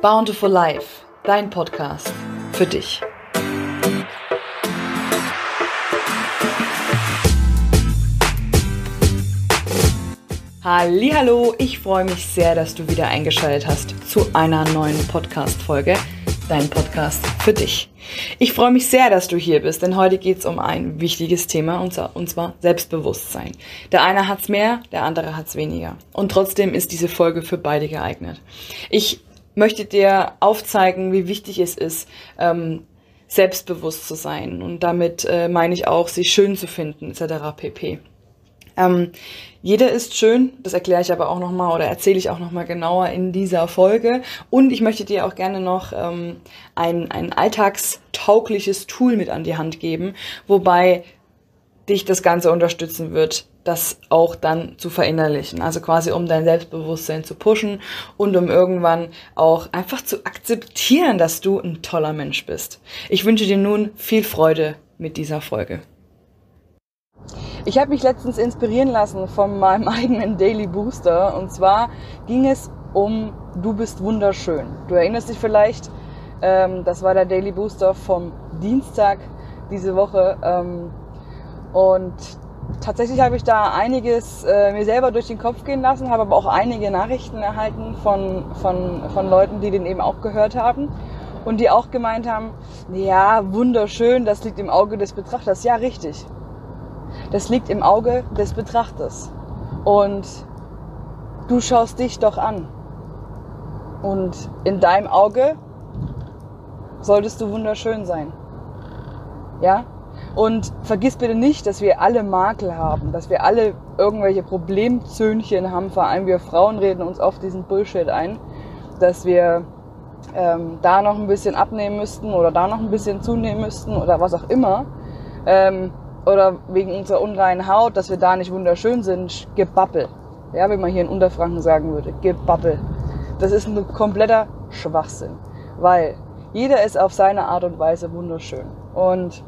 Bountiful Life, dein Podcast für dich. Hallo, ich freue mich sehr, dass du wieder eingeschaltet hast zu einer neuen Podcast Folge, dein Podcast für dich. Ich freue mich sehr, dass du hier bist, denn heute geht es um ein wichtiges Thema und zwar Selbstbewusstsein. Der eine hat es mehr, der andere hat es weniger. Und trotzdem ist diese Folge für beide geeignet. Ich möchte dir aufzeigen, wie wichtig es ist, ähm, selbstbewusst zu sein. Und damit äh, meine ich auch, sich schön zu finden, etc. pp. Ähm, jeder ist schön, das erkläre ich aber auch nochmal oder erzähle ich auch nochmal genauer in dieser Folge. Und ich möchte dir auch gerne noch ähm, ein, ein alltagstaugliches Tool mit an die Hand geben, wobei dich das Ganze unterstützen wird, das auch dann zu verinnerlichen. Also quasi um dein Selbstbewusstsein zu pushen und um irgendwann auch einfach zu akzeptieren, dass du ein toller Mensch bist. Ich wünsche dir nun viel Freude mit dieser Folge. Ich habe mich letztens inspirieren lassen von meinem eigenen Daily Booster und zwar ging es um Du bist wunderschön. Du erinnerst dich vielleicht, ähm, das war der Daily Booster vom Dienstag diese Woche ähm, und tatsächlich habe ich da einiges äh, mir selber durch den Kopf gehen lassen, habe aber auch einige Nachrichten erhalten von, von, von Leuten, die den eben auch gehört haben und die auch gemeint haben, ja, wunderschön, das liegt im Auge des Betrachters. Ja, richtig. Das liegt im Auge des Betrachters. Und du schaust dich doch an. Und in deinem Auge solltest du wunderschön sein. Ja? Und vergiss bitte nicht, dass wir alle Makel haben, dass wir alle irgendwelche Problemzöhnchen haben. Vor allem wir Frauen reden uns oft diesen Bullshit ein, dass wir ähm, da noch ein bisschen abnehmen müssten oder da noch ein bisschen zunehmen müssten oder was auch immer. Ähm, oder wegen unserer unreinen Haut, dass wir da nicht wunderschön sind. Gebabbel. Ja, wie man hier in Unterfranken sagen würde. Gebabbel. Das ist ein kompletter Schwachsinn. Weil jeder ist auf seine Art und Weise wunderschön. Und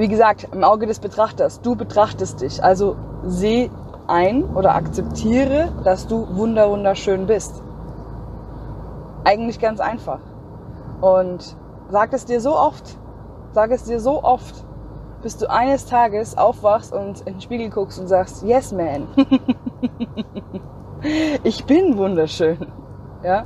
wie gesagt, im Auge des Betrachters, du betrachtest dich. Also seh ein oder akzeptiere, dass du wunder wunderschön bist. Eigentlich ganz einfach. Und sag es dir so oft, sag es dir so oft, bis du eines Tages aufwachst und in den Spiegel guckst und sagst, yes man, ich bin wunderschön. Ja?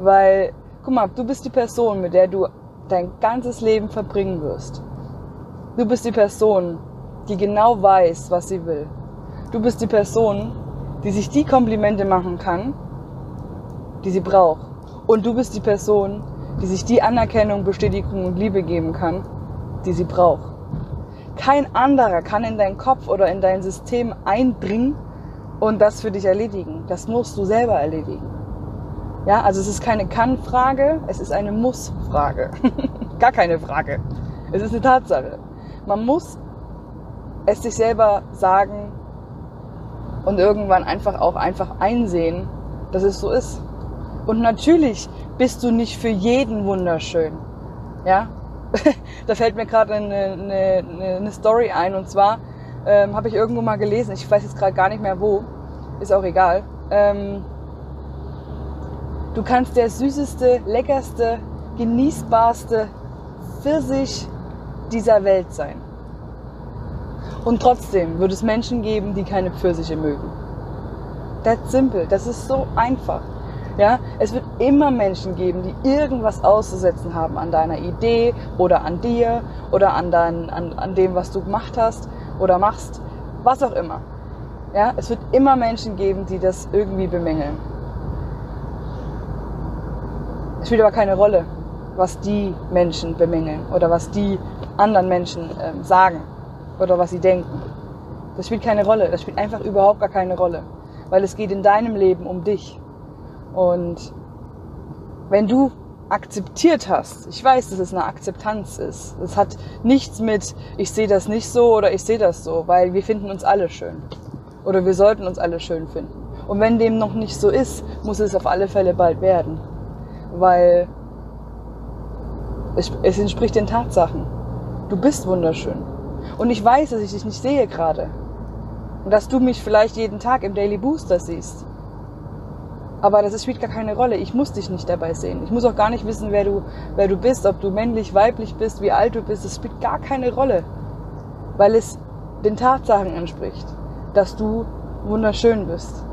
Weil, guck mal, du bist die Person, mit der du dein ganzes Leben verbringen wirst. Du bist die Person, die genau weiß, was sie will. Du bist die Person, die sich die Komplimente machen kann, die sie braucht. Und du bist die Person, die sich die Anerkennung, Bestätigung und Liebe geben kann, die sie braucht. Kein anderer kann in deinen Kopf oder in dein System eindringen und das für dich erledigen. Das musst du selber erledigen. Ja, also es ist keine Kann-Frage, es ist eine Muss-Frage. Gar keine Frage. Es ist eine Tatsache. Man muss es sich selber sagen und irgendwann einfach auch einfach einsehen, dass es so ist. Und natürlich bist du nicht für jeden wunderschön. Ja, da fällt mir gerade eine, eine, eine, Story ein und zwar ähm, habe ich irgendwo mal gelesen, ich weiß jetzt gerade gar nicht mehr wo, ist auch egal. Ähm, du kannst der süßeste, leckerste, genießbarste Pfirsich dieser Welt sein. Und trotzdem wird es Menschen geben, die keine Pfirsiche mögen. That's simple. Das ist so einfach. Ja, es wird immer Menschen geben, die irgendwas auszusetzen haben an deiner Idee oder an dir oder an, dein, an, an dem, was du gemacht hast oder machst, was auch immer. Ja, es wird immer Menschen geben, die das irgendwie bemängeln. Es spielt aber keine Rolle, was die Menschen bemängeln oder was die anderen Menschen ähm, sagen oder was sie denken. Das spielt keine Rolle. Das spielt einfach überhaupt gar keine Rolle. Weil es geht in deinem Leben um dich. Und wenn du akzeptiert hast, ich weiß, dass es eine Akzeptanz ist. Es hat nichts mit, ich sehe das nicht so oder ich sehe das so, weil wir finden uns alle schön. Oder wir sollten uns alle schön finden. Und wenn dem noch nicht so ist, muss es auf alle Fälle bald werden. Weil es, es entspricht den Tatsachen. Du bist wunderschön. Und ich weiß, dass ich dich nicht sehe gerade. Und dass du mich vielleicht jeden Tag im Daily Booster siehst. Aber das spielt gar keine Rolle. Ich muss dich nicht dabei sehen. Ich muss auch gar nicht wissen, wer du, wer du bist, ob du männlich, weiblich bist, wie alt du bist. Das spielt gar keine Rolle. Weil es den Tatsachen entspricht, dass du wunderschön bist.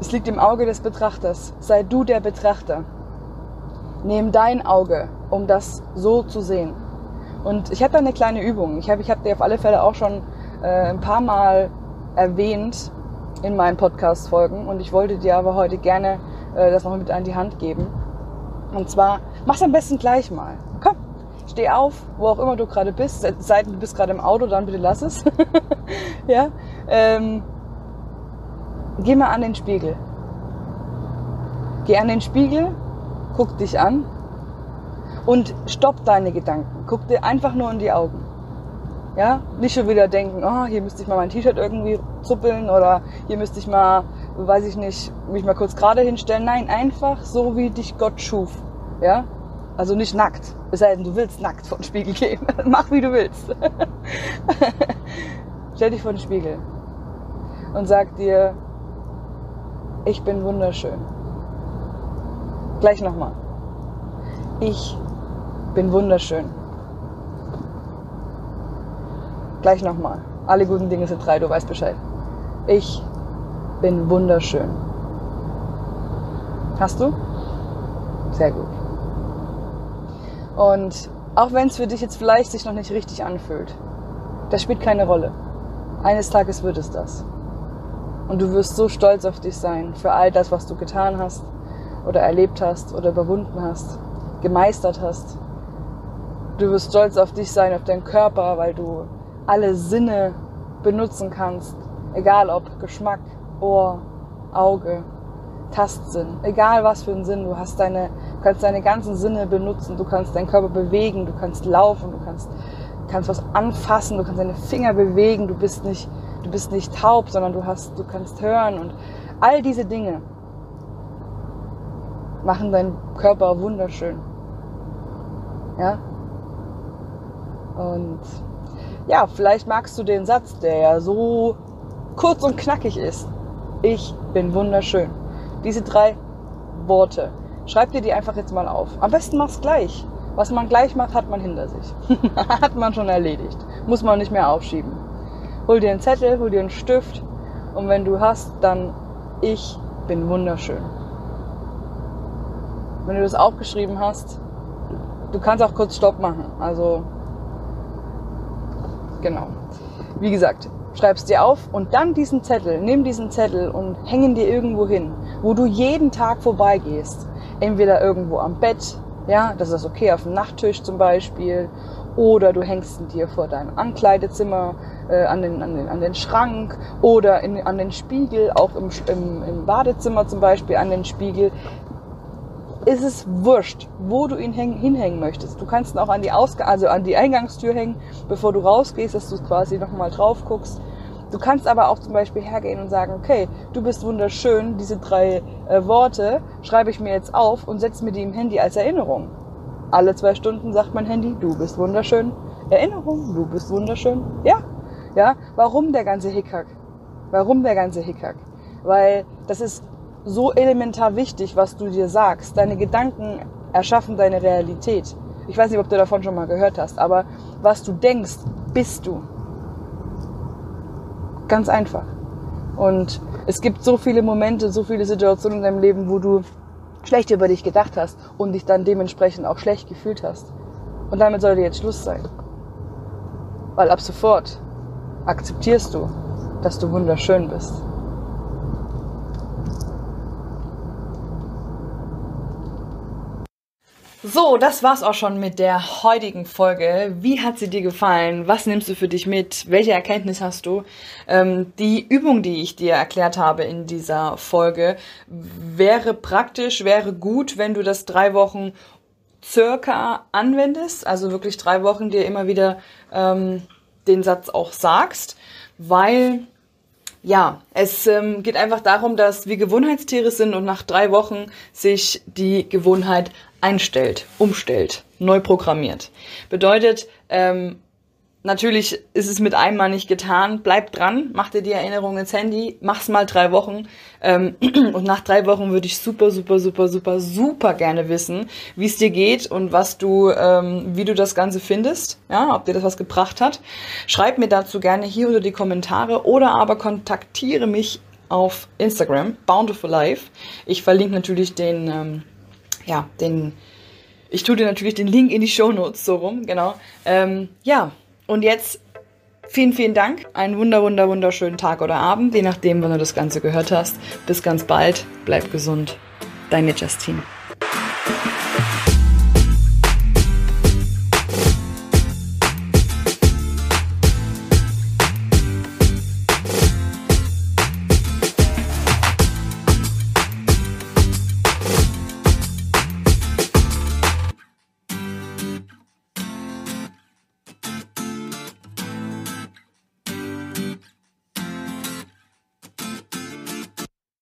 Es liegt im Auge des Betrachters. Sei du der Betrachter. Nimm dein Auge, um das so zu sehen. Und ich habe da eine kleine Übung. Ich habe ich hab dir auf alle Fälle auch schon äh, ein paar Mal erwähnt in meinen Podcast-Folgen und ich wollte dir aber heute gerne äh, das noch mit an die Hand geben. Und zwar, mach's am besten gleich mal. Komm, steh auf, wo auch immer du gerade bist. Sei du bist gerade im Auto, dann bitte lass es. ja, ähm, geh mal an den Spiegel. Geh an den Spiegel, guck dich an und stopp deine Gedanken. Guck dir einfach nur in die Augen. Ja, nicht schon wieder denken, oh, hier müsste ich mal mein T-Shirt irgendwie zuppeln oder hier müsste ich mal, weiß ich nicht, mich mal kurz gerade hinstellen. Nein, einfach so, wie dich Gott schuf. Ja, also nicht nackt. Es sei denn, du willst nackt vor den Spiegel gehen. Mach, wie du willst. Stell dich vor den Spiegel und sag dir, ich bin wunderschön. Gleich nochmal. Ich bin wunderschön. Gleich nochmal. Alle guten Dinge sind drei, du weißt Bescheid. Ich bin wunderschön. Hast du? Sehr gut. Und auch wenn es für dich jetzt vielleicht sich noch nicht richtig anfühlt, das spielt keine Rolle. Eines Tages wird es das. Und du wirst so stolz auf dich sein für all das, was du getan hast oder erlebt hast oder überwunden hast, gemeistert hast. Du wirst stolz auf dich sein, auf deinen Körper, weil du alle Sinne benutzen kannst. Egal ob Geschmack, Ohr, Auge, Tastsinn. Egal was für einen Sinn. Du hast deine, kannst deine ganzen Sinne benutzen. Du kannst deinen Körper bewegen. Du kannst laufen. Du kannst, kannst was anfassen. Du kannst deine Finger bewegen. Du bist nicht, du bist nicht taub, sondern du hast, du kannst hören und all diese Dinge machen deinen Körper wunderschön. Ja? Und ja, vielleicht magst du den Satz, der ja so kurz und knackig ist. Ich bin wunderschön. Diese drei Worte. Schreib dir die einfach jetzt mal auf. Am besten mach's gleich. Was man gleich macht, hat man hinter sich. hat man schon erledigt. Muss man nicht mehr aufschieben. Hol dir einen Zettel, hol dir einen Stift und wenn du hast, dann ich bin wunderschön. Wenn du das aufgeschrieben hast, du kannst auch kurz Stopp machen. Also Genau. Wie gesagt, schreibst dir auf und dann diesen Zettel, nimm diesen Zettel und häng ihn dir irgendwo hin, wo du jeden Tag vorbeigehst. Entweder irgendwo am Bett, ja, das ist okay, auf dem Nachttisch zum Beispiel, oder du hängst ihn dir vor deinem Ankleidezimmer äh, an, den, an, den, an den Schrank oder in, an den Spiegel, auch im, im, im Badezimmer zum Beispiel an den Spiegel ist es wurscht, wo du ihn hinhängen möchtest. Du kannst ihn auch an die, Ausg also an die Eingangstür hängen, bevor du rausgehst, dass du quasi nochmal drauf guckst. Du kannst aber auch zum Beispiel hergehen und sagen, okay, du bist wunderschön, diese drei äh, Worte schreibe ich mir jetzt auf und setze mir die im Handy als Erinnerung. Alle zwei Stunden sagt mein Handy, du bist wunderschön. Erinnerung, du bist wunderschön. Ja, ja. Warum der ganze Hickhack? Warum der ganze Hickhack? Weil das ist so elementar wichtig, was du dir sagst. Deine Gedanken erschaffen deine Realität. Ich weiß nicht, ob du davon schon mal gehört hast, aber was du denkst, bist du. Ganz einfach. Und es gibt so viele Momente, so viele Situationen in deinem Leben, wo du schlecht über dich gedacht hast und dich dann dementsprechend auch schlecht gefühlt hast. Und damit sollte jetzt Schluss sein. Weil ab sofort akzeptierst du, dass du wunderschön bist. So, das war's auch schon mit der heutigen Folge. Wie hat sie dir gefallen? Was nimmst du für dich mit? Welche Erkenntnis hast du? Ähm, die Übung, die ich dir erklärt habe in dieser Folge, wäre praktisch, wäre gut, wenn du das drei Wochen circa anwendest. Also wirklich drei Wochen dir immer wieder ähm, den Satz auch sagst, weil ja, es ähm, geht einfach darum, dass wir Gewohnheitstiere sind und nach drei Wochen sich die Gewohnheit einstellt, umstellt, neu programmiert. Bedeutet, ähm, natürlich ist es mit einmal nicht getan. Bleib dran, mach dir die Erinnerung ins Handy, mach's mal drei Wochen. Ähm, und nach drei Wochen würde ich super, super, super, super, super gerne wissen, wie es dir geht und was du, ähm, wie du das Ganze findest. Ja, ob dir das was gebracht hat. Schreib mir dazu gerne hier unter die Kommentare oder aber kontaktiere mich auf Instagram, Bountiful Life. Ich verlinke natürlich den, ähm, ja, den, ich tue dir natürlich den Link in die Show Notes so rum, genau. Ähm, ja, und jetzt vielen, vielen Dank. Einen wunder, wunder, wunderschönen Tag oder Abend, je nachdem, wann du das Ganze gehört hast. Bis ganz bald. Bleib gesund. Deine Justine.